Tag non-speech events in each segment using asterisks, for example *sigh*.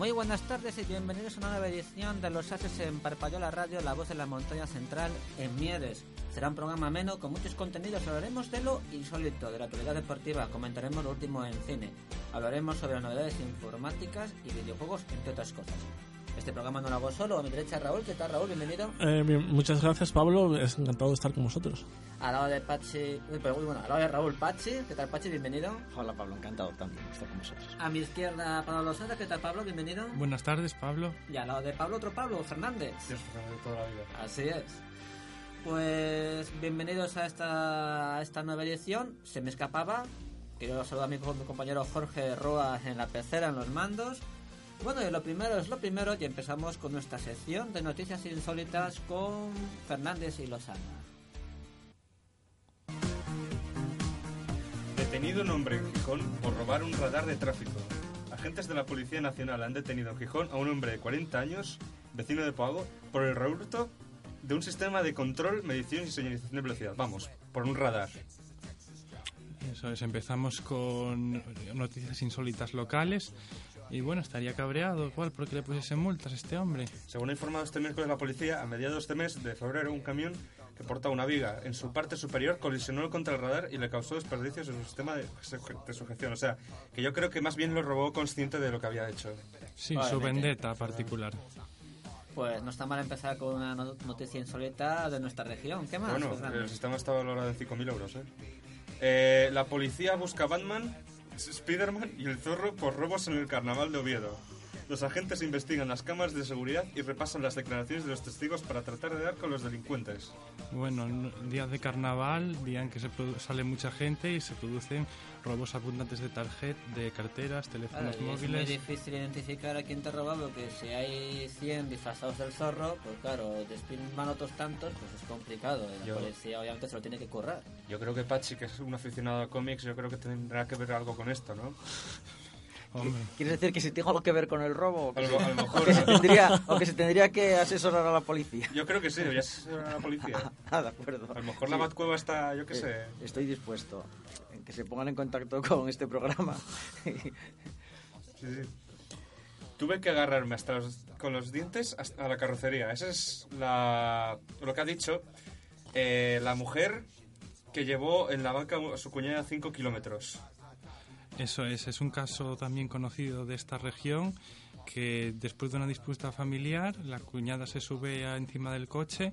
Muy buenas tardes y bienvenidos a una nueva edición de Los Haces en Parpayola Radio, la voz de la montaña central en Mieres. Será un programa ameno con muchos contenidos. Hablaremos de lo insólito, de la actualidad deportiva, comentaremos lo último en cine, hablaremos sobre las novedades informáticas y videojuegos, entre otras cosas. Este programa no lo hago solo, a mi derecha Raúl. ¿Qué tal, Raúl? Bienvenido. Eh, bien, muchas gracias, Pablo. Es encantado de estar con vosotros. Al lado de Pachi, pero, bueno, al lado de Raúl Pachi. ¿Qué tal, Pachi? Bienvenido. Hola, Pablo. Encantado también de estar con vosotros. A mi izquierda, Pablo Lozada. ¿Qué tal, Pablo? Bienvenido. Buenas tardes, Pablo. Y al lado de Pablo, otro Pablo, Fernández. Dios, Fernández, de toda la vida. Así es. Pues bienvenidos a esta, a esta nueva edición. Se me escapaba. Quiero saludar a mi, mi compañero Jorge Roa en la pecera, en los mandos. Bueno, y lo primero es lo primero y empezamos con nuestra sección de noticias insólitas con Fernández y Lozana. Detenido un hombre en Gijón por robar un radar de tráfico. Agentes de la Policía Nacional han detenido en Gijón a un hombre de 40 años, vecino de Poago, por el hurto de un sistema de control, medición y señalización de velocidad. Vamos, por un radar. Eso es, empezamos con noticias insólitas locales. Y bueno, estaría cabreado, igual, porque le pusiesen multas a este hombre. Según ha informado este miércoles la policía, a mediados de este mes de febrero, un camión que portaba una viga en su parte superior colisionó contra el radar y le causó desperdicios en su sistema de, de sujeción. O sea, que yo creo que más bien lo robó consciente de lo que había hecho. Sí, Vale, su vendetta particular. Pues no está mal empezar con una no- noticia insólita de nuestra región. ¿Qué más? Bueno, el sistema está valorado en 5.000 euros. ¿eh? Eh, la policía busca a Batman, Spiderman y el zorro por robos en el carnaval de Oviedo. Los agentes investigan las cámaras de seguridad y repasan las declaraciones de los testigos para tratar de dar con los delincuentes. Bueno, días de carnaval, día en que se sale mucha gente y se producen robos abundantes de tarjet, de carteras, Claro, teléfonos y es muy móviles. difícil identificar a quién te ha robado, porque si hay 100 disfrazados del zorro, pues claro, despilman otros tantos, pues es complicado. La Yo- policía obviamente se lo tiene que currar. Yo creo que Pachi, que es un aficionado a cómics, yo creo que tendrá que ver algo con esto, ¿no? ¿Quieres decir que si tengo algo que ver con el robo? o A que lo, a lo *laughs* o mejor... que se tendría, o que se tendría que asesorar a la policía. Yo creo que sí, debería ser a la policía. *laughs* Ah, de acuerdo. A lo mejor la. Batcueva está, yo qué sé... Eh, Estoy dispuesto en que se pongan en contacto con este programa. Sí, sí. Tuve que agarrarme hasta los- con los dientes hasta a la carrocería. Esa es la, lo que ha dicho eh, la mujer que llevó en la banca a su cuñada 5 kilómetros. Eso es, es un caso también conocido de esta región que después de una disputa familiar, la cuñada se sube encima del coche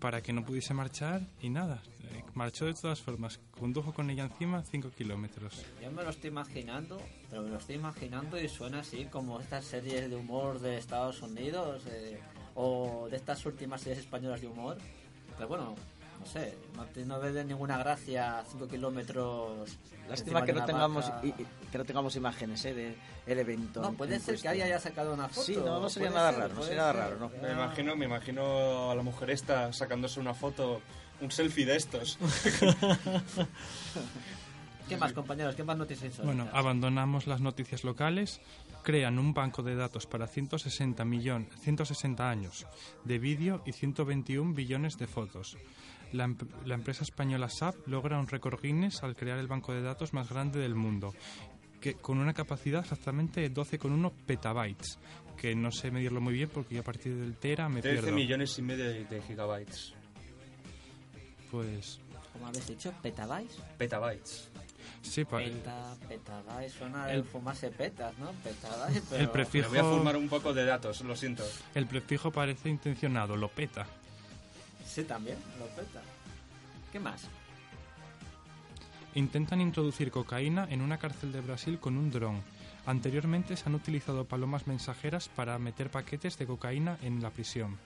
para que no pudiese marchar y nada, eh, marchó de todas formas, condujo con ella encima 5 kilómetros. Yo me lo estoy imaginando, pero me lo estoy imaginando y suena así como estas series de humor de Estados Unidos eh, o de estas últimas series españolas de humor. Pero bueno, no sé, no, te- no ve de ninguna gracia 5 kilómetros. Lástima que no tengamos y- y- que no tengamos imágenes eh, de el evento. No, puede ser que haya sacado una foto. Sí, no, no sería nada ser, raro, no puede sería nada ser. raro, no. Me imagino, me imagino a la mujer esta sacándose una foto, un selfie de estos. *laughs* ¿Qué más, compañeros? ¿Qué más noticias? Bueno, abandonamos las noticias locales, crean un banco de datos para 160, millón, 160 años de vídeo y 121 billones de fotos. La, em- la empresa española SAP logra un récord Guinness al crear el banco de datos más grande del mundo, que, con una capacidad exactamente de 12,1 petabytes, que no sé medirlo muy bien porque yo a partir del tera me 13 pierdo. millones y medio de, de gigabytes. Pues ¿Cómo habéis dicho? ¿Petabytes? Petabytes. sí, Peta, petabytes, suena El- el fumarse petas, ¿no? Petabytes, pero... el prefijo... Me voy a fumar un poco de datos, lo siento. el prefijo parece intencionado, lo peta. Sí, también, lo peta. ¿Qué más? Intentan introducir cocaína en una cárcel de Brasil con un dron. Anteriormente se han utilizado palomas mensajeras para meter paquetes de cocaína en la prisión.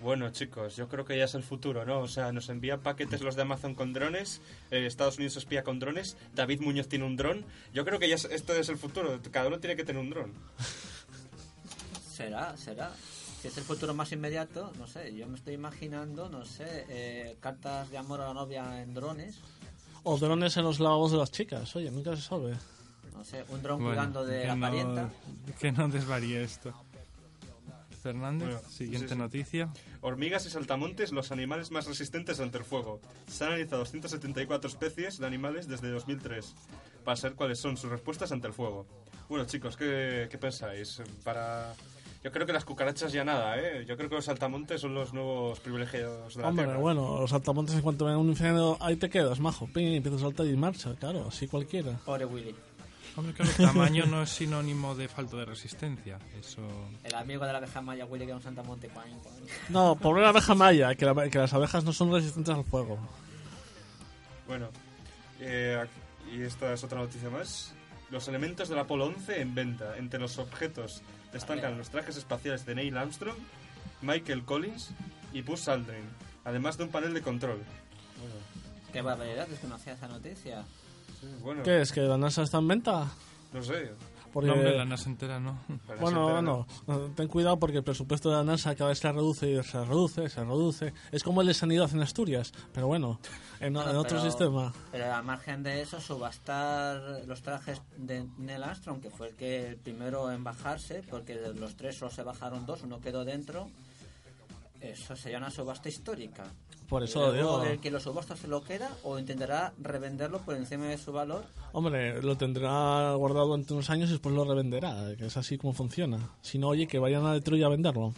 Bueno, chicos, yo creo que ya es el futuro, ¿no? O sea, nos envían paquetes los de Amazon con drones, eh, Estados Unidos espía con drones, David Muñoz tiene un dron. Yo creo que ya es- esto es el futuro, cada uno tiene que tener un dron. Será, será. Si es el futuro más inmediato, no sé, yo me estoy imaginando, no sé, eh, cartas de amor a la novia en drones, O drones en los lavabos de las chicas. Oye, nunca se sabe. no sé, un dron Bueno, cuidando de la no- parienta. Que no desvaríe esto. Fernández, Bueno, siguiente sí, sí. noticia. Hormigas y saltamontes, los animales más resistentes ante el fuego. Se han analizado 174 especies de animales desde 2003. para saber cuáles son sus respuestas ante el fuego. Bueno, chicos, ¿qué, qué pensáis? Para... Yo creo que las cucarachas ya nada, ¿eh? Yo creo que los saltamontes son los nuevos privilegios de la Hombre, Tierra. bueno, los saltamontes en cuanto ven un incendio, ahí te quedas, majo. Pim, y empiezas a saltar y marcha, claro, así cualquiera. Pobre Willy. Hombre, claro, el tamaño no es sinónimo de falta de resistencia. Eso. El amigo de la abeja maya Willy que era un santamonte. Cuan, cuan. No, pobre la abeja maya, que, la- que las abejas no son resistentes al fuego. Bueno, eh, y esta es otra noticia más. Los elementos del Apolo 11 en venta. Entre los objetos destacan los trajes espaciales de Neil Armstrong, Michael Collins y Buzz Aldrin, además de un panel de control. Qué barbaridad, desconocía esa noticia. Sí, bueno, ¿Qué es? ¿Que la NASA está en venta? no sé. Porque, No, hombre, la NASA entera no. *laughs* bueno, ese bueno, ten cuidado porque el presupuesto de la NASA cada vez se reduce y se reduce, se reduce. Es como el de sanidad en Asturias, pero bueno, en, Bueno, en otro pero- sistema. Pero a margen de eso, subastar los trajes de Neil Armstrong, que fue el que el primero en bajarse, porque de los tres solo se bajaron dos, uno quedó dentro. Eso sería una subasta histórica. Por eso Luego, digo, el que lo subasta se lo queda o intentará revenderlo por encima de su valor. hombre, lo tendrá guardado durante unos años y después lo revenderá, que es así como funciona. Si no, oye, que vayan a Detroit a venderlo.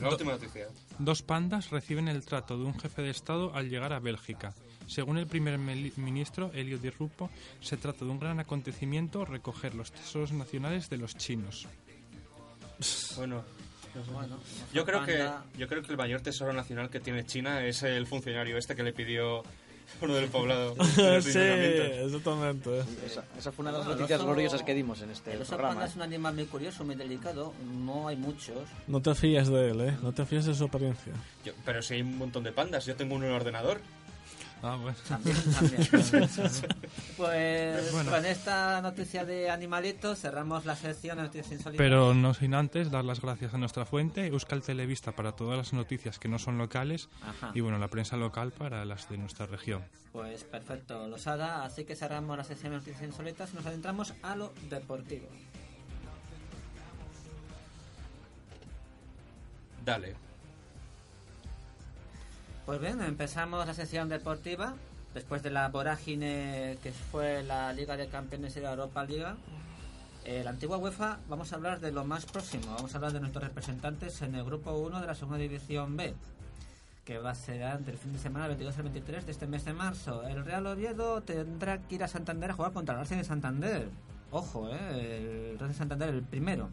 La última noticia. Dos pandas reciben el trato de un jefe de Estado al llegar a Bélgica. Según el primer ministro, Elio Di Rupo, se trata de un gran acontecimiento recoger los tesoros nacionales de los chinos. Bueno, Bueno, yo creo que yo creo que el mayor tesoro nacional que tiene China es el funcionario este que le pidió uno del poblado. *laughs* sí, exactamente. Esa, esa fue una de las Bueno, noticias oso- gloriosas que dimos en este El oso programa. panda ¿eh? es un animal muy curioso, muy delicado. No hay muchos. No te fíes de él, ¿eh? No te fíes de su apariencia. Yo- pero si hay un montón de pandas, yo tengo uno en el ordenador. Ah, bueno. También, *laughs* también, también. *laughs* Pues Bueno. con esta noticia de animalitos cerramos la sección de noticias insólitas. Pero no sin antes dar las gracias a nuestra fuente, Euskal Televista para todas las noticias que no son locales Ajá. y bueno, la prensa local para las de nuestra región. Pues perfecto, Losada. Así que cerramos la sección de noticias insólitas y nos adentramos a lo deportivo. Dale. Pues bien, empezamos la sección deportiva. Después de la vorágine que fue la Liga de Campeones y la Europa Liga, eh, la antigua UEFA, vamos a hablar de lo más próximo. Vamos a hablar de nuestros representantes en el grupo 1 de la segunda división B, que va a ser entre el fin de semana del 22 al 23 de este mes de marzo. El Real Oviedo tendrá que ir a Santander a jugar contra el Racing de Santander. Ojo, eh, el Racing de Santander, el primero.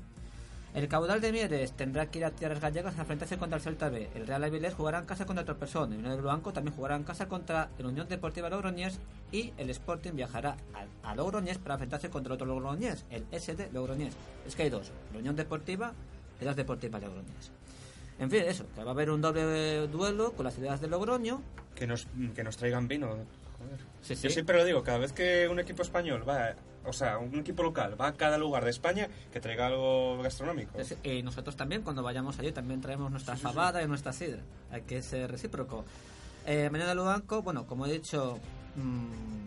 El caudal de Mieres tendrá que ir a tierras gallegas a enfrentarse contra el Celta B. El Real Avilés jugará en casa contra persona. El Unión del Blanco también jugará en casa contra el Unión Deportiva Logroñés. Y el Sporting viajará a, a Logroñés para enfrentarse contra otro Logroñés, el SD Logroñés. Es que hay dos: la Unión Deportiva y las Deportivas Logroñés. En fin, eso, que va a haber un doble duelo con las ciudades de Logroño. Que nos, que nos traigan vino. Joder. Sí, sí. Yo siempre lo digo, cada vez que un equipo español va, o sea, un equipo local va a cada lugar de España, que traiga algo gastronómico. Y nosotros también, cuando vayamos allí, también traemos nuestra fabada y nuestra sidra. Hay que ser recíproco. Eh, mañana Lubanco, bueno, como he dicho, mm,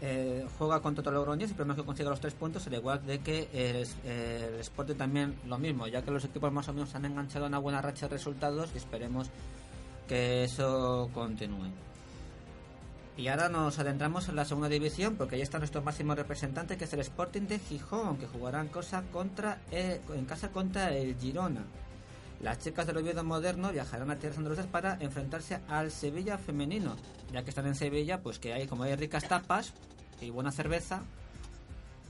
eh, juega contra otro Logroñés y primero que consiga los tres puntos, al igual de que el, eh, el Sporting también lo mismo, ya que los equipos más o menos han enganchado una buena racha de resultados y esperemos que eso continúe. Y ahora nos adentramos en la segunda división porque ahí está nuestro máximo representante que es el Sporting de Gijón que jugará en, cosa contra, eh, en casa contra el Girona. Las chicas del Oviedo Moderno viajarán a tierras andaluzas para enfrentarse al Sevilla femenino. Ya que están en Sevilla, pues que hay como hay ricas tapas y buena cerveza,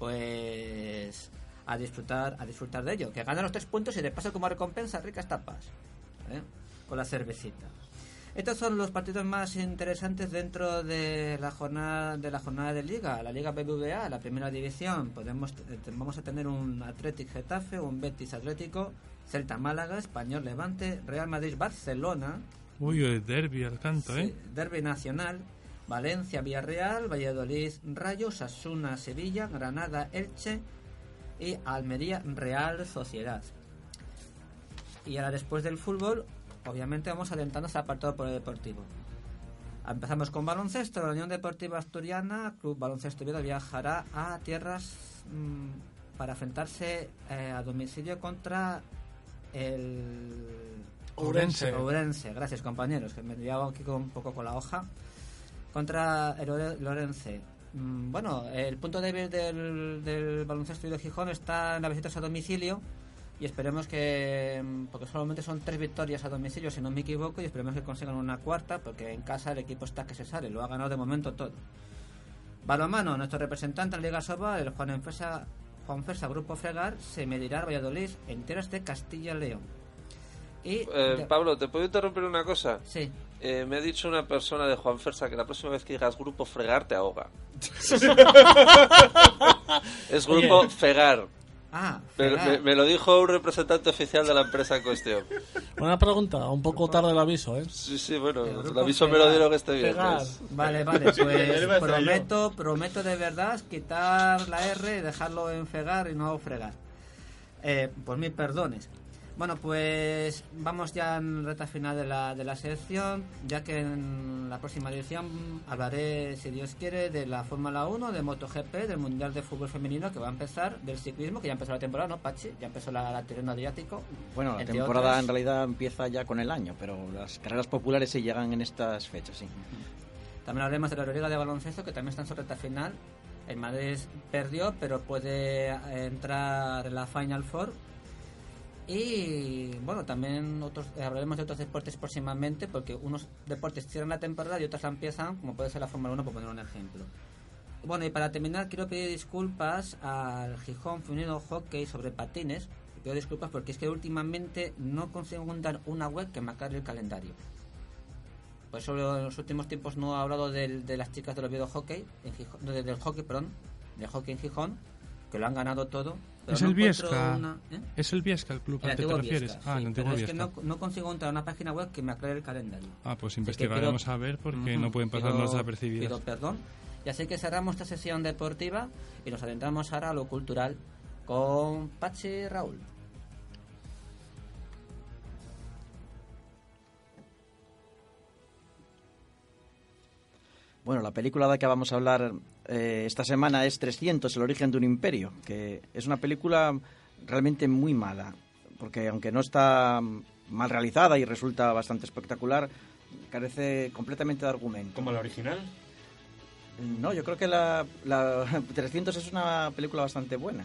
pues a disfrutar, a disfrutar de ello. Que ganan los tres puntos y de paso como recompensa ricas tapas. ¿eh? Con la cervecita. Estos son los partidos más interesantes dentro de la jornada de la jornada de liga, la Liga BBVA, la primera división. Podemos eh, vamos a tener un Athletic Getafe, un Betis Atlético, Celta Málaga, Español Levante, Real Madrid Barcelona, Uy, el derby al canto, ¿eh? sí, Derby Nacional, Valencia Villarreal, Valladolid Rayo, Sasuna Sevilla, Granada Elche y Almería Real Sociedad. Y ahora después del fútbol, obviamente vamos adentrándonos al apartado por el deportivo. Empezamos con baloncesto. La Unión Deportiva Asturiana, Club Baloncesto Oviedo, viajará a tierras mm, para enfrentarse eh, a domicilio contra el Ourense. Ourense. Gracias, compañeros, que me he liado aquí con- un poco con la hoja. Contra el Ore- el Ourense. mm, bueno, el punto débil del, del baloncesto de Gijón está en las visitas a domicilio y esperemos que, mm, porque solamente son tres victorias a domicilio, si no me equivoco, y esperemos que consigan una cuarta, porque en casa el equipo está que se sale, lo ha ganado de momento todo. Balomano, nuestro representante en la Liga Soba, el Juan Enfesa, Juan Fersa Grupo Fregar, se medirá al Valladolid en tierras de Castilla y León. Y, Eh, de- Pablo, ¿te puedo interrumpir una cosa? sí, Eh, me ha dicho una persona de Juan Fersa que la próxima vez que digas grupo fregar te ahoga. *laughs* es grupo fegar. Ah, Me, Fregar. me- me lo dijo un representante oficial de la empresa en cuestión. Una pregunta, un poco tarde el aviso, ¿eh? Sí, sí, bueno, El aviso me Fegar. lo dieron este Fegar. viernes. Vale, vale, *laughs* pues prometo, prometo de verdad quitar la R y dejarlo en fregar y no fregar. Eh, pues mil perdones. Bueno, pues vamos ya en reta final de la, de la sección, ya que en la próxima edición hablaré, si Dios quiere, de la Fórmula 1, de MotoGP, del Mundial de Fútbol Femenino que va a empezar, del ciclismo, que ya empezó la temporada, ¿no, Pachi? Ya empezó la, la Tirreno Adriático. Bueno, la temporada otras. en realidad empieza ya con el año, pero las carreras populares se llegan en estas fechas, sí. También hablaremos de la Euroliga de baloncesto, que también está en su recta final. El Madrid perdió, pero puede entrar en la Final Four. Y bueno, también otros, eh, hablaremos de otros deportes próximamente, porque unos deportes cierran la temporada y otros la empiezan, como puede ser la Fórmula 1, por poner un ejemplo. Bueno, y para terminar, quiero pedir disculpas al Gijón Femenino Hockey sobre patines. Pido disculpas porque es que últimamente no consigo encontrar una web que me aclare el calendario. Por eso en los últimos tiempos no he hablado del- de, las chicas del Oviedo Hockey, en Gijón, del hockey, perdón, del hockey en Gijón, que lo han ganado todo. Es no el Viesca. una- ¿eh? Es el Viesca el club El al que te refieres. Viesca, ah, sí, el antiguo pero es que Viesca. no, no consigo encontrar una página web que me aclare el calendario. Ah, pues investigaremos pido- a ver porque Ujú, no pueden pasar pido- desapercibidas. Pido perdón. Y así que cerramos esta sesión deportiva y nos adentramos ahora a lo cultural con Pachi Raúl. Bueno, la película de la que vamos a hablar eh, esta semana es 300, el origen de un imperio, que es una película realmente muy mala, porque aunque no está mal realizada y resulta bastante espectacular, carece completamente de argumento. Como la original. No, yo creo que la, la *laughs* 300 es una película bastante buena.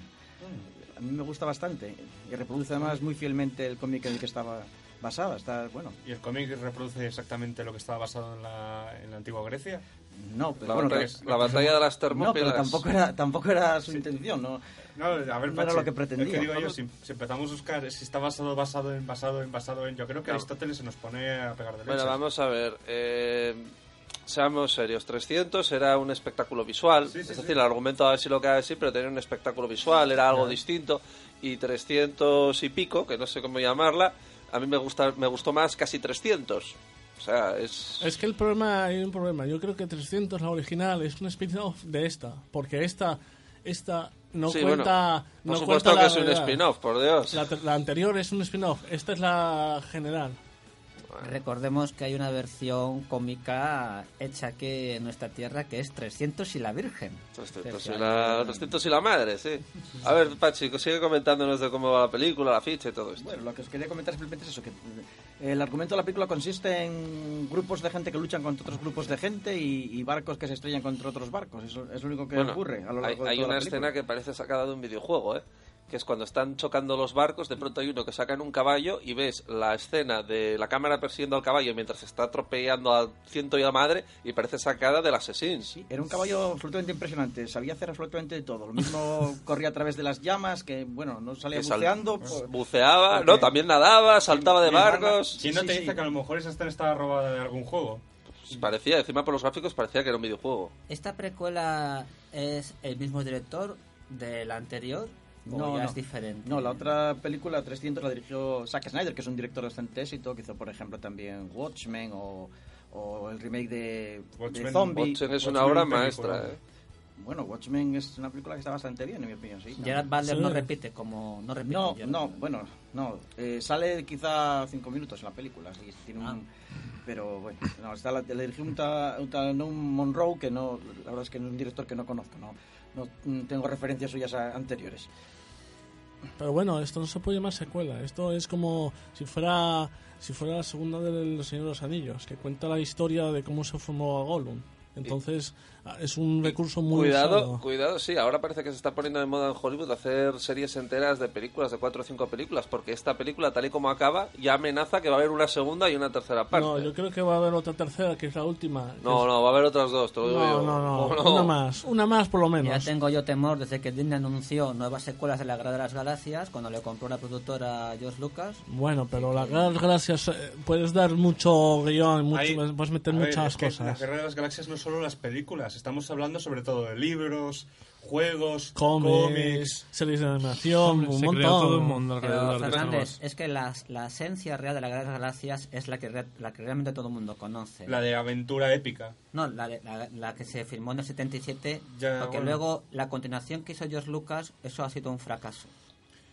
A mí me gusta bastante y reproduce además muy fielmente el cómic en el que estaba basada. Está bueno. ¿Y el cómic reproduce exactamente lo que estaba basado en la, en la antigua Grecia? No, pero La, bueno, batalla, que- la batalla de las no, Termópilas. pero tampoco era tampoco era su intención, ¿no? No, a ver, No era lo que pretendía. es que digo yo, si, si empezamos a buscar si está basado, basado en, basado en, basado en... Yo creo que No. Aristóteles se nos pone a pegar de Bueno, leches. vamos a ver. eh, seamos serios. 300 era un espectáculo visual. Sí, sí, es sí. decir, el argumento a ver si lo que ha decir, pero tenía un espectáculo visual, era algo distinto. Y 300 y pico, que no sé cómo llamarla, a mí me, gusta, me gustó más casi 300. O sea, es... Es que el problema, hay un problema. Yo creo que 300, la original, es un spin-off de esta. Porque esta, esta no Sí, cuenta. Por no supuesto cuenta que la es un spin-off, por Dios. La, la anterior es un spin-off. Esta es la general. Recordemos que hay una versión cómica hecha aquí en nuestra tierra que es 300 y la Virgen. 300 Sí, y, la, 300 y la madre, sí. A ver, Pachi, sigue comentándonos de cómo va la película, la ficha y todo esto. Bueno, lo que os quería comentar simplemente es eso, que eh, el argumento de la película consiste en grupos de gente que luchan contra otros grupos de gente y, y barcos que se estrellan contra otros barcos. Eso es lo único que Bueno, ocurre a lo hay, largo de hay toda una la película. escena que parece sacada de un videojuego, ¿eh? Que es cuando están chocando los barcos, de pronto hay uno que saca en un caballo y ves la escena de la cámara persiguiendo al caballo mientras se está atropellando al ciento y a madre y parece sacada del Assassin's. Sí, era un caballo absolutamente impresionante, sabía hacer absolutamente de todo. Lo mismo *laughs* corría a través de las llamas, que bueno, no salía Que sal- buceando. pues, Buceaba, porque- no, también nadaba, saltaba de barcos. ¿Quién no te sí. dice que a lo mejor esa escena estaba robada de algún juego? Pues parecía, encima por los gráficos parecía que era un videojuego. ¿Esta precuela es el mismo director de la anterior o ya es diferente? No, la otra película, 300, la dirigió Zack Snyder, que es un director de bastante éxito, que hizo, por ejemplo, también Watchmen o, o el remake de, de Watchmen- Zombie. Watchmen es una Watchmen obra película. maestra, ¿eh? Bueno, Watchmen es una película que está bastante bien, en mi opinión, sí. Gerard Butler Sí. no repite como no repite. No, no, bueno, no. eh, sale quizá cinco minutos en la película. sí, tiene un, Ah. Pero bueno, no, está la, le dirigió un, ta- un Monroe que no, la verdad es que es un director que no conozco, no, no tengo referencias suyas a- anteriores. Pero bueno, esto no se puede llamar secuela. Esto es como si fuera si fuera la segunda de Los Señores de los Anillos, que cuenta la historia de cómo se formó a Gollum. Entonces, ah, es un recurso muy Cuidado, usado. cuidado, sí, ahora parece que se está poniendo de moda en Hollywood hacer series enteras de películas, de cuatro o cinco películas, porque esta película, tal y como acaba, ya amenaza que va a haber una segunda y una tercera parte. No, yo creo que va a haber otra tercera, que es la última. no, es- no, va a haber otras dos, te lo digo no, yo. no, no, No. una más, una más por lo Ya menos. tengo yo temor desde que Disney anunció nuevas secuelas de la Guerra de las Galaxias cuando le compró la productora George Lucas. Bueno, pero las gracias, eh, puedes dar mucho guion, mucho, Hay- puedes meter ver, muchas es que La cosas. Guerra de las Galaxias no es solo las películas, estamos hablando sobre todo de libros, juegos, Cómics, series de animación, Hombre, un se montón. creó todo un mundo Pero, alrededor de Fernández, Star Wars. es que la, la esencia real de la Guerra de las Galaxias es la que, re- la que realmente todo el mundo conoce. La de aventura épica. No, la, de- la, la que se filmó en el 77, Ya, porque bueno. luego la continuación que hizo George Lucas, eso ha sido un fracaso.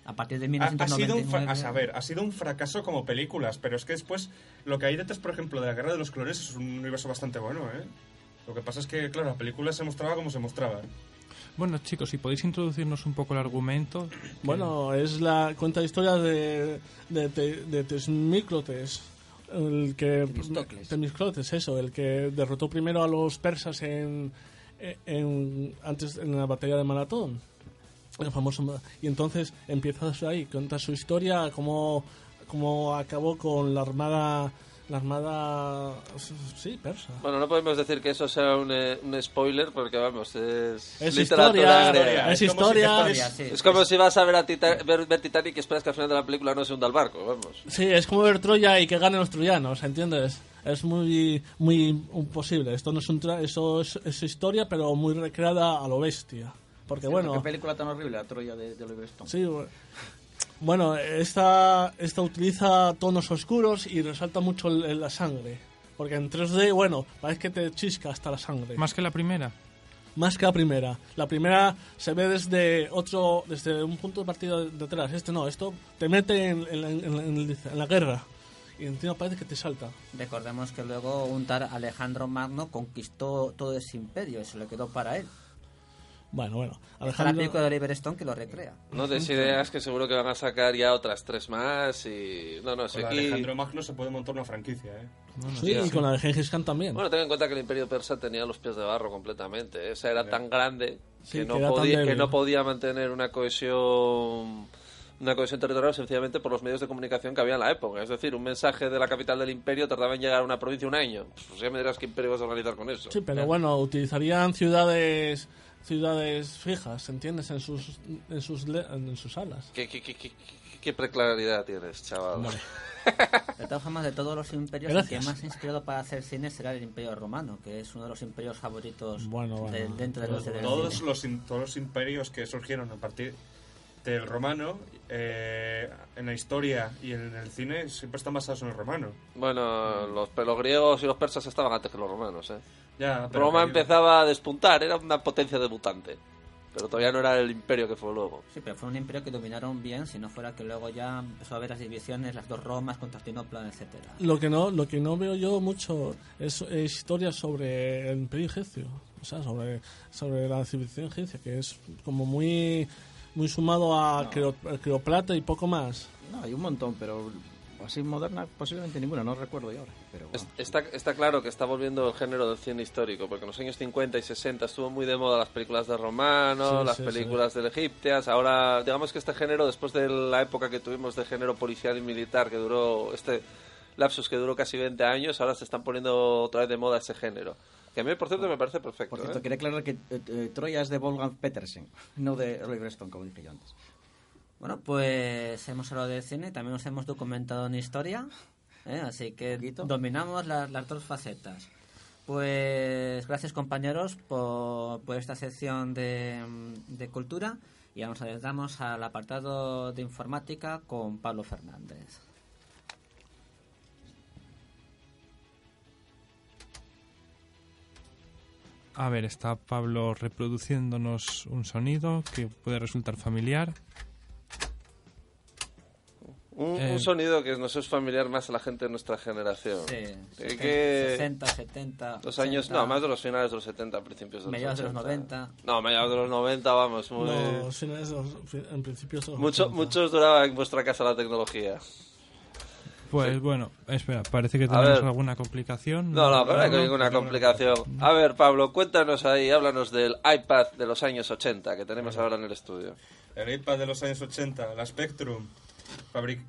A partir de Ha, ha sido un 1999... a saber, ha sido un fracaso como películas, pero es que después lo que hay detrás, por ejemplo, de la Guerra de los Clones es un universo bastante bueno, ¿eh? Lo que pasa es que, claro, la película se mostraba como se mostraba. Bueno, chicos, si podéis introducirnos un poco el argumento. Bueno, es la cuenta la historia de, de, de, de Temíclotes, el que. Temístocles, eso, el que derrotó primero a los persas en, en antes en la batalla de Maratón. El famoso y entonces empieza ahí, cuenta su historia, cómo, cómo acabó con la armada la armada sí, persa. Bueno, no podemos decir que eso sea un, eh, un spoiler, porque vamos, es, Es literatura historia, griega. es Es como si historia. te Historia, sí. Es como si vas a ver, a Tita- ver, ver Titanic y esperas que al final de la película no se hunda el barco, vamos. Sí, es como ver Troya y que ganen los troyanos, ¿entiendes? Es muy muy imposible. Esto no es un tra- eso es, es historia, pero muy recreada a lo bestia. Porque bueno, ¿Qué película tan horrible, la Troya de, de Oliver Stone? sí, bu- bueno, esta esta utiliza tonos oscuros y resalta mucho la sangre. Porque en 3D, bueno, parece que te chisca hasta la sangre. Más que la primera. Más que la primera. La primera se ve desde otro, desde un punto de partida de- detrás. Este no, esto te mete en, en la- en en la guerra. Y encima parece que te salta. Recordemos que luego un tal Alejandro Magno conquistó todo ese imperio y se lo quedó para él. Bueno, bueno. La Alejandro, película de Oliver Stone que lo recrea. No des ideas que seguro que van a sacar ya otras tres más y... No, no, sé Con aquí... Alejandro Magno se puede montar una franquicia, ¿eh? sí, y con la de Gengis Khan también. Bueno, ten en cuenta que el imperio persa tenía los pies de barro completamente. ¿eh? O sea, era tan grande que, no podía, no podía mantener una cohesión una cohesión territorial sencillamente por los medios de comunicación que había en la época. Es decir, un mensaje de la capital del imperio tardaba en llegar a una provincia un año. Pues ya me dirás qué imperio vas a organizar con eso. sí, pero bueno, utilizarían ciudades ciudades fijas, ¿entiendes? En sus en sus le- en sus alas. ¿Qué, qué, qué, qué, qué preclaridad tienes, chaval? De todas formas, de todos los imperios, Gracias. el que más ha inspirado para hacer cine será el Imperio Romano, que es uno de los imperios favoritos Bueno, bueno. de- dentro de los del Todos los, todos los imperios que surgieron a partir del romano, eh, en la historia y en el cine, siempre están basados en el romano. Bueno, los, los griegos y los persas estaban antes que los romanos, ¿eh? Ya, pero Roma digo- empezaba a despuntar, era una potencia debutante. Pero todavía no era el imperio que fue luego. Sí, pero fue un imperio que dominaron bien, si no fuera que luego ya empezó a haber las divisiones, las dos Romas, Constantinopla, etcétera. Lo que no lo que no veo yo mucho es, es historia sobre el Imperio Egipcio, o sea, sobre sobre la civilización egipcia, que es como muy muy sumado a a Cleopatra y poco más. No, hay un montón, pero así moderna posiblemente ninguna, no recuerdo yo ahora. Pero, bueno. Está, está claro que está volviendo el género del cine histórico, porque en los años 50 y 60 estuvo muy de moda las películas de romanos, Sí, las sí, películas del egipcias. Ahora, digamos que este género, después de la época que tuvimos de género policial y militar, que duró este lapsus que duró casi 20 años, ahora se están poniendo otra vez de moda ese género. Que a mí, por cierto, me parece perfecto. Por cierto, ¿eh? quería aclarar que eh, eh, Troya es de Wolfgang Petersen, *laughs* no de Oliver Stone, como dije yo antes. Bueno, pues hemos hablado de cine, también nos hemos documentado en historia, ¿eh? así que Poquito. dominamos las, las dos facetas. Pues gracias compañeros por, por esta sección de, de cultura y ahora nos adentramos al apartado de informática con Pablo Fernández. A ver, está Pablo reproduciéndonos un sonido que puede resultar familiar. Un, Eh, un sonido que nos es familiar más a la gente de nuestra generación. Sí, Eh, 60, que 60, 70. los años, 80, no, más de los finales de los 70, principios de los Mediados de los 80. 90. No, mediados de los 90, vamos, muy... Los finales de los- en principio son los Mucho, 80. muchos duraba en vuestra casa la tecnología. Pues bueno, espera, parece que tenemos alguna complicación. No, no, no hay ninguna complicación. A ver, Pablo, cuéntanos ahí, háblanos del iPad de los años 80 que tenemos ahora en el estudio. El iPad de los años 80, la Spectrum. Fabric-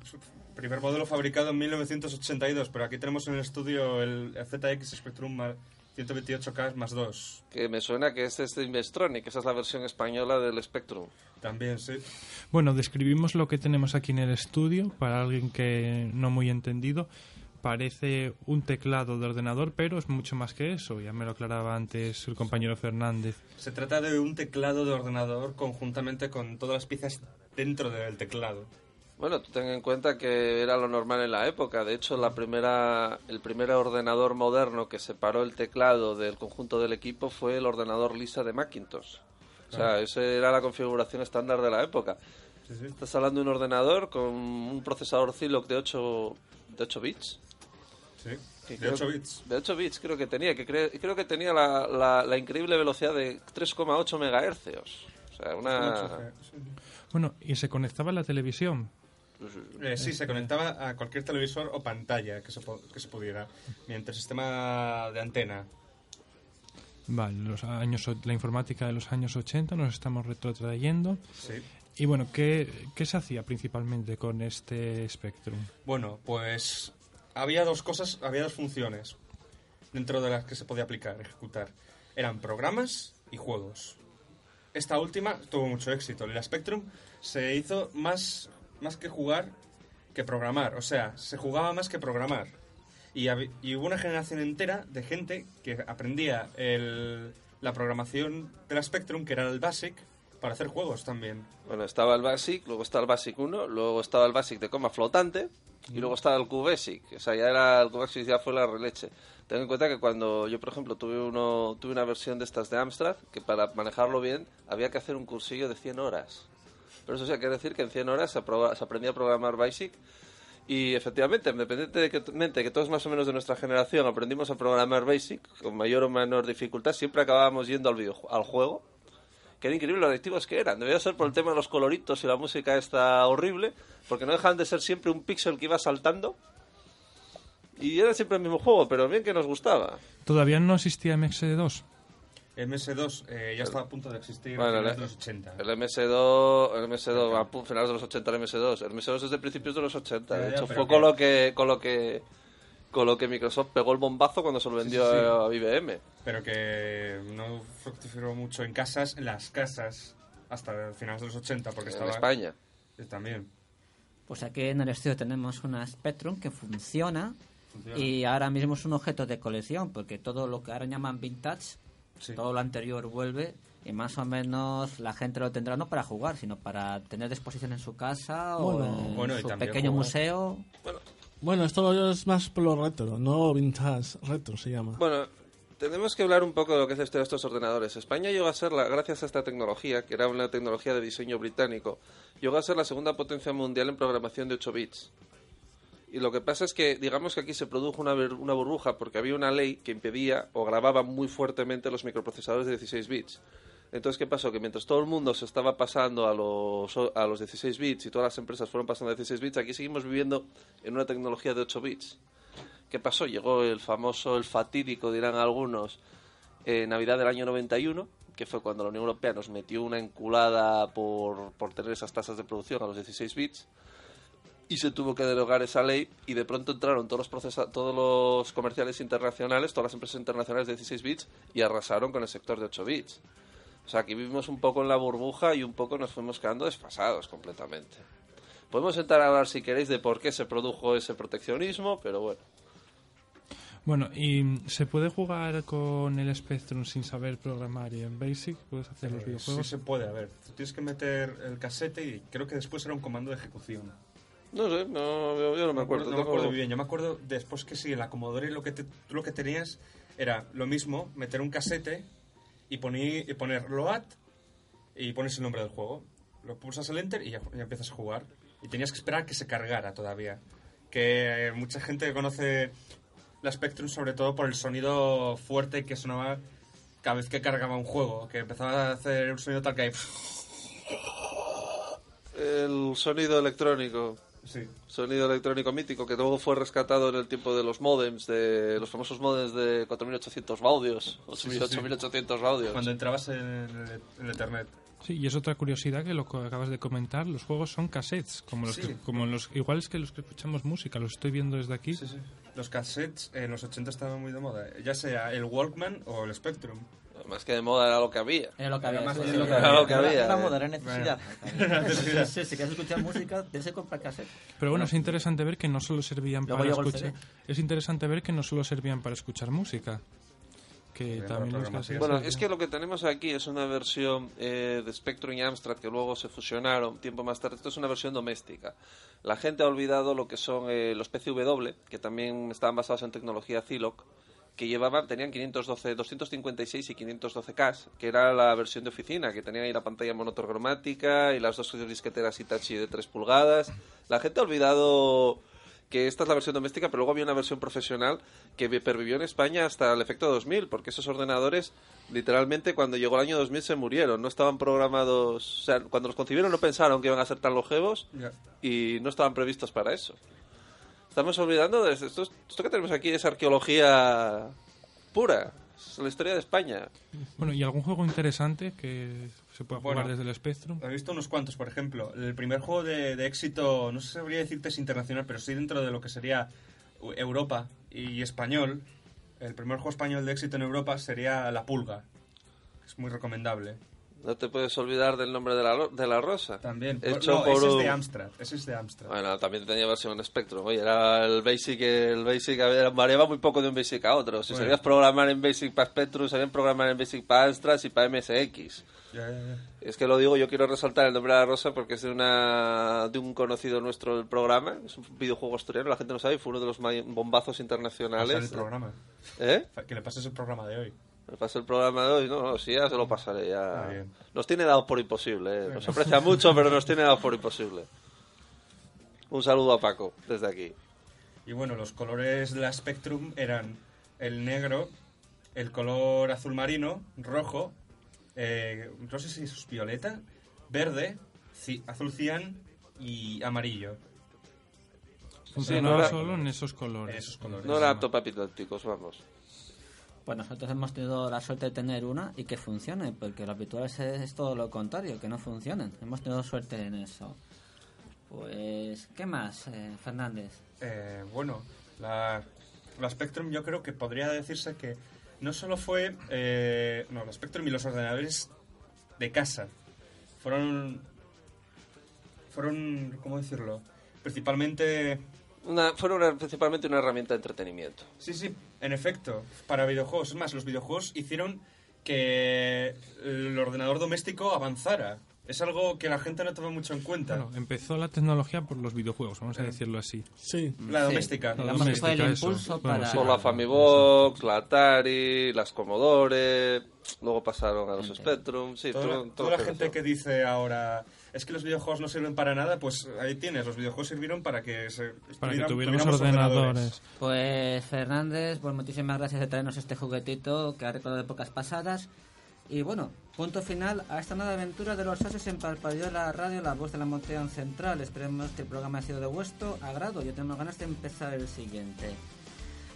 primer modelo fabricado en 1982, pero aquí tenemos en el estudio el, ZX Spectrum ma- 128K más 2. Que me suena que este es de Investronic, esa es la versión española del Spectrum. También, sí. Bueno, describimos lo que tenemos aquí en el estudio para alguien que no muy entendido. Parece un teclado de ordenador, pero es mucho más que eso. Ya me lo aclaraba antes el compañero Fernández. Se trata de un teclado de ordenador conjuntamente con todas las piezas dentro del teclado. Bueno, tú ten en cuenta que era lo normal en la época. De hecho, la primera, el primer ordenador moderno que separó el teclado del conjunto del equipo fue el ordenador Lisa de Macintosh. O sea, esa era la configuración estándar de la época. Sí, sí. Estás hablando de un ordenador con un procesador Zilog de 8, de 8 bits. Sí. Que De creo- 8 bits. De 8 bits creo que tenía, que cre- creo que tenía la, la- la increíble velocidad de 3,8 megahercios. O sea, una... Bueno, y se conectaba a la televisión. Eh, sí, se conectaba a cualquier televisor o pantalla que se, que se pudiera, mediante el sistema de antena. Vale, los años, la informática de los años 80 nos estamos retrotrayendo. Sí. Y bueno, ¿qué, qué se hacía principalmente con este Spectrum? Bueno, pues había dos cosas, había dos funciones dentro de las que se podía aplicar, ejecutar. Eran programas y juegos. Esta última tuvo mucho éxito. El Spectrum se hizo más, más que jugar que programar. O sea, se jugaba más que programar. Y, hubo una generación entera de gente que aprendía la programación del Spectrum, que era el BASIC, para hacer juegos también. Bueno, estaba el BASIC, luego estaba el BASIC 1, luego estaba el BASIC de coma flotante y luego estaba el QBasic. O sea, ya era el QBasic ya fue la releche. Ten en cuenta que cuando yo, por ejemplo, tuve uno tuve una versión de estas de Amstrad, que para manejarlo bien había que hacer un cursillo de 100 horas. Pero eso sí, quiere decir que en 100 horas se, aprendía a programar BASIC y efectivamente, independientemente de que todos más o menos de nuestra generación aprendimos a programar BASIC con mayor o menor dificultad, siempre acabábamos yendo al, videoju- al juego que era increíble lo adictivos que eran. Debía ser por el tema de los coloritos y la música esta horrible, porque no dejaban de ser siempre un píxel que iba saltando. Y era siempre el mismo juego, pero bien que nos gustaba. Todavía no existía MS2. MS2 eh, ya estaba a punto de existir Bueno, a finales el- de los 80. El MS2, el MS2 a pu- finales de los 80 el MS2. El MS2 es de principios de los 80. Ya, De hecho, fue con que- lo que con lo que con lo que Microsoft pegó el bombazo cuando se lo vendió sí, sí. a IBM. pero que no fructificó mucho en casas, en las casas, hasta finales de los 80, porque En estaba... España. Eh, También. Pues aquí en el estudio tenemos una Spectrum que funciona, Funciona. y ahora mismo es un objeto de colección porque todo lo que ahora llaman vintage, Sí. todo lo anterior vuelve y más o menos la gente lo tendrá no para jugar, sino para tener de exposición en su casa o en Bueno, su pequeño jugar. museo. Bueno, esto es más por lo retro, no vintage, retro se llama. Bueno, tenemos que hablar un poco de lo que es la historia de estos ordenadores. España llegó a ser, la, gracias a esta tecnología, que era una tecnología de diseño británico, llegó a ser la segunda potencia mundial en programación de 8 bits. Y lo que pasa es que, digamos que aquí se produjo una, burbuja porque había una ley que impedía o grababa muy fuertemente los microprocesadores de 16 bits. Entonces, ¿qué pasó? Que mientras todo el mundo se estaba pasando a los, a los 16 bits y todas las empresas fueron pasando a 16 bits, aquí seguimos viviendo en una tecnología de 8 bits. ¿Qué pasó? Llegó el famoso, el fatídico, dirán algunos, eh, Navidad del año 91, que fue cuando la Unión Europea nos metió una enculada por, por tener esas tasas de producción a los 16 bits, y se tuvo que derogar esa ley, y de pronto entraron todos los, procesa- todos los comerciales internacionales, todas las empresas internacionales de 16 bits, y arrasaron con el sector de 8 bits. O sea, aquí vivimos un poco en la burbuja y un poco nos fuimos quedando desfasados completamente. Podemos entrar a hablar, si queréis, de por qué se produjo ese proteccionismo, pero bueno. Bueno, ¿y se puede jugar con el Spectrum sin saber programar y en Basic? ¿Puedes hacer los Eh, sí videojuegos? se puede, a ver. Tú tienes que meter el casete y creo que después era un comando de ejecución. No sé, no, yo, yo no me acuerdo. No me acuerdo muy bien. Yo me acuerdo después que sí, en la Commodore lo que te- lo que tenías era lo mismo, meter un casete y, poní- y poner load y pones el nombre del juego. Lo pulsas el enter y ya, ya empiezas a jugar. Y tenías que esperar que se cargara todavía. Que eh, mucha gente conoce la Spectrum sobre todo por el sonido fuerte que sonaba cada vez que cargaba un juego. Que empezaba a hacer un sonido tal que... El sonido electrónico. Sí. Sonido electrónico mítico que luego fue rescatado en el tiempo de los modems, de los famosos modems de 4800 baudios, o Sí, sí, sí. 8800 baudios. Cuando entrabas en el, en el internet. Sí, y es otra curiosidad que lo que acabas de comentar, los juegos son cassettes, como los Sí. que, como los iguales que los que escuchamos música, los estoy viendo desde aquí. Sí, sí. Los cassettes en los 80 estaban muy de moda. Ya sea el Walkman o el Spectrum. Más que de moda era lo que había. Era lo que había. Sí, sí, lo que Era lo que había. La eh. moda, era necesidad. Sí, sí, si quieres escuchar música, tienes que comprar cassette. Pero bueno, es interesante ver que no solo servían Luego para escuchar. Es interesante ver que no solo servían para escuchar música. Que también Bueno, es que lo que tenemos aquí es una versión eh, de Spectrum y Amstrad que luego se fusionaron tiempo más tarde. Esto es una versión doméstica. La gente ha olvidado lo que son eh, los PCW, que también estaban basados en tecnología Zilog, que llevaban, tenían 512, 256 y 512K, que era la versión de oficina, que tenían ahí la pantalla monocromática y las dos disqueteras Hitachi de 3 pulgadas. La gente ha olvidado que esta es la versión doméstica, pero luego había una versión profesional que vi- pervivió en España hasta el efecto 2000, porque esos ordenadores, literalmente, cuando llegó el año 2000 se murieron, no estaban programados, o sea, cuando los concibieron no pensaron que iban a ser tan longevos y no estaban previstos para eso. Estamos olvidando de esto, esto que tenemos aquí es arqueología pura, es la historia de España. Bueno, y algún juego interesante que se pueda jugar Bueno. desde el Spectrum. He visto unos cuantos, por ejemplo. El primer juego de, de éxito, no sé si sabría decirte es internacional, pero sí dentro de lo que sería Europa y español. El primer juego español de éxito en Europa sería La Pulga. Es muy recomendable. No te puedes olvidar del nombre de la, de la rosa. También. Hecho no, por ese es de Amstrad. Ese es de Amstrad. Bueno, también tenía versión Spectrum. Oye, era el Basic, el Basic a ver, variaba muy poco de un Basic a otro. Si Bueno. sabías programar en Basic para Spectrum, sabían programar en Basic para Amstrad y para MSX. Ya, ya, ya. Es que lo digo, yo quiero resaltar el nombre de la rosa porque es de una de un conocido nuestro del programa. Es un videojuego asturiano, la gente no sabe, fue uno de los bombazos Pasa internacionales. el programa. ¿Eh? Que le pases el programa de hoy. Me pasa el programa de hoy, no, no, sí, ya se lo pasaré. Ya. bien. Nos tiene dados por imposible, ¿eh? nos aprecia mucho, *laughs* pero nos tiene dados por imposible. Un saludo a Paco desde aquí. Y bueno, los colores de la Spectrum eran el negro, el color azul marino, rojo, eh, no sé si es violeta, verde, azul cian y amarillo. Funcionaba no era- solo en esos colores. Esos colores. No era apto para epilépticos, vamos. Pues nosotros hemos tenido la suerte de tener una y que funcione, porque lo habitual es, todo lo contrario, que no funcionen. Hemos tenido suerte en eso. Pues, ¿qué más, eh, Fernández? Eh, bueno, la, la Spectrum yo creo que podría decirse que no solo fue... eh, no, la Spectrum y los ordenadores de casa fueron... Fueron, ¿cómo decirlo? Principalmente Una, fueron una- principalmente una herramienta de entretenimiento. Sí, sí, en efecto, para videojuegos. Es más, los videojuegos hicieron que el ordenador doméstico avanzara. Es algo que la gente no toma mucho en cuenta. Bueno, empezó la tecnología por los videojuegos, vamos a decirlo así. Sí. la Sí, doméstica. La digamos que fue el doméstica, eso. impulso Bueno, para... sí, Por la Famibox, la Atari, las Commodore, luego pasaron a los. Spectrum, sí, Toda, todo, la- todo toda la gente que dice ahora es que los videojuegos no sirven para nada, pues ahí tienes, los videojuegos sirvieron para que se Para que tuviéramos ordenadores. Pues Fernández, pues muchísimas gracias de traernos este juguetito que ha recordado épocas pasadas. Y bueno, punto final a esta nueva aventura de los ases en Parpadiola Radio, la voz de la montaña central. Esperemos que el programa ha sido de vuestro agrado. Yo tengo ganas de empezar el siguiente.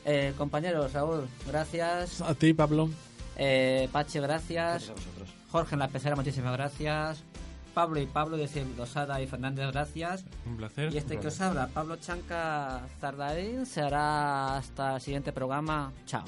Eh, compañeros, Raúl, gracias. A ti, Pablo. Eh, Pache, gracias. Gracias a vosotros. Jorge en la pecera, muchísimas gracias. Pablo y Pablo, decir Losada y Fernández, gracias. Un placer. Y este que os habla, Pablo Chanca Zardarín, se hará hasta el siguiente programa. Chao.